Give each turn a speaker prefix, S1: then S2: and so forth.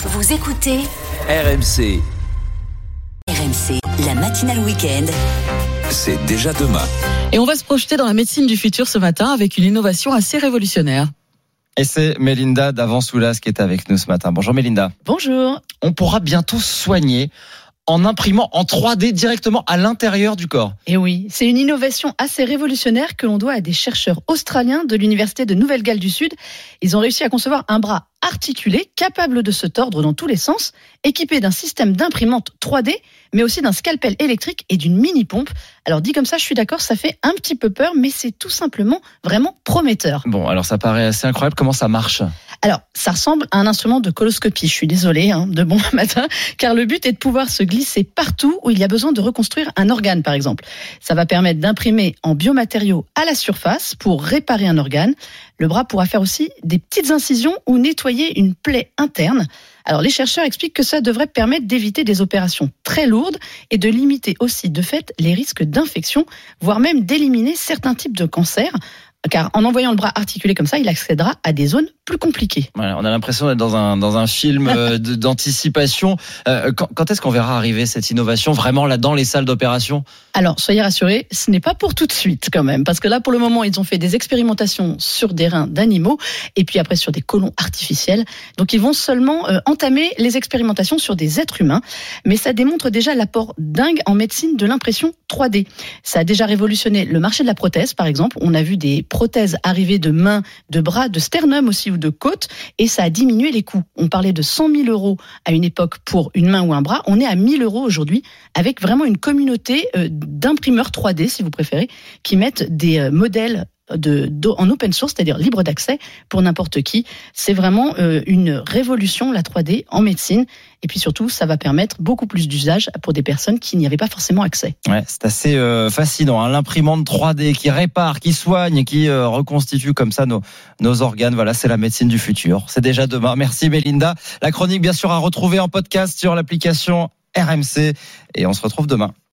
S1: Vous écoutez
S2: RMC,
S1: RMC, la matinale week-end.
S2: c'est déjà demain.
S3: Et on va se projeter dans la médecine du futur ce matin avec une innovation assez révolutionnaire.
S4: Et c'est Mélinda d'Avansoulas qui est avec nous ce matin. Bonjour Mélinda.
S3: Bonjour.
S4: On pourra bientôt soigner en imprimant en 3D directement à l'intérieur du corps.
S5: Et oui, c'est une innovation assez révolutionnaire que l'on doit à des chercheurs australiens de l'Université de Nouvelle-Galles du Sud. Ils ont réussi à concevoir un bras articulé, capable de se tordre dans tous les sens, équipé d'un système d'imprimante 3D, mais aussi d'un scalpel électrique et d'une mini-pompe. Alors dit comme ça, je suis d'accord, ça fait un petit peu peur, mais c'est tout simplement vraiment prometteur.
S4: Bon, alors ça paraît assez incroyable comment ça marche?
S5: Alors, ça ressemble à un instrument de coloscopie. Je suis désolée, hein, de bon matin, car le but est de pouvoir se glisser partout où il y a besoin de reconstruire un organe, par exemple. Ça va permettre d'imprimer en biomatériaux à la surface pour réparer un organe. Le bras pourra faire aussi des petites incisions ou nettoyer une plaie interne. Alors, les chercheurs expliquent que ça devrait permettre d'éviter des opérations très lourdes et de limiter aussi, de fait, les risques d'infection, voire même d'éliminer certains types de cancers. Car en envoyant le bras articulé comme ça, il accédera à des zones plus compliquées.
S4: Voilà, on a l'impression d'être dans un, dans un film euh, d'anticipation. Euh, quand quand est-ce qu'on verra arriver cette innovation vraiment là dans les salles d'opération?
S5: Alors, soyez rassurés, ce n'est pas pour tout de suite quand même, parce que là, pour le moment, ils ont fait des expérimentations sur des reins d'animaux et puis après sur des colons artificiels. Donc, ils vont seulement euh, entamer les expérimentations sur des êtres humains, mais ça démontre déjà l'apport dingue en médecine de l'impression 3D. Ça a déjà révolutionné le marché de la prothèse, par exemple. On a vu des prothèses arriver de mains, de bras, de sternum aussi ou de côtes, et ça a diminué les coûts. On parlait de 100 000 euros à une époque pour une main ou un bras. On est à 1000 euros aujourd'hui, avec vraiment une communauté euh, d'imprimeurs 3D, si vous préférez, qui mettent des euh, modèles en open source, c'est-à-dire libre d'accès pour n'importe qui. C'est vraiment euh, une révolution, la 3D, en médecine. Et puis surtout, ça va permettre beaucoup plus d'usage pour des personnes qui n'y avaient pas forcément accès.
S4: Ouais, c'est assez euh, fascinant. Hein, L'imprimante 3D qui répare, qui soigne, qui euh, reconstitue comme ça nos, nos organes. Voilà, c'est la médecine du futur. C'est déjà demain. Merci Mélinda. La chronique, bien sûr, à retrouver en podcast sur l'application RMC. Et on se retrouve demain.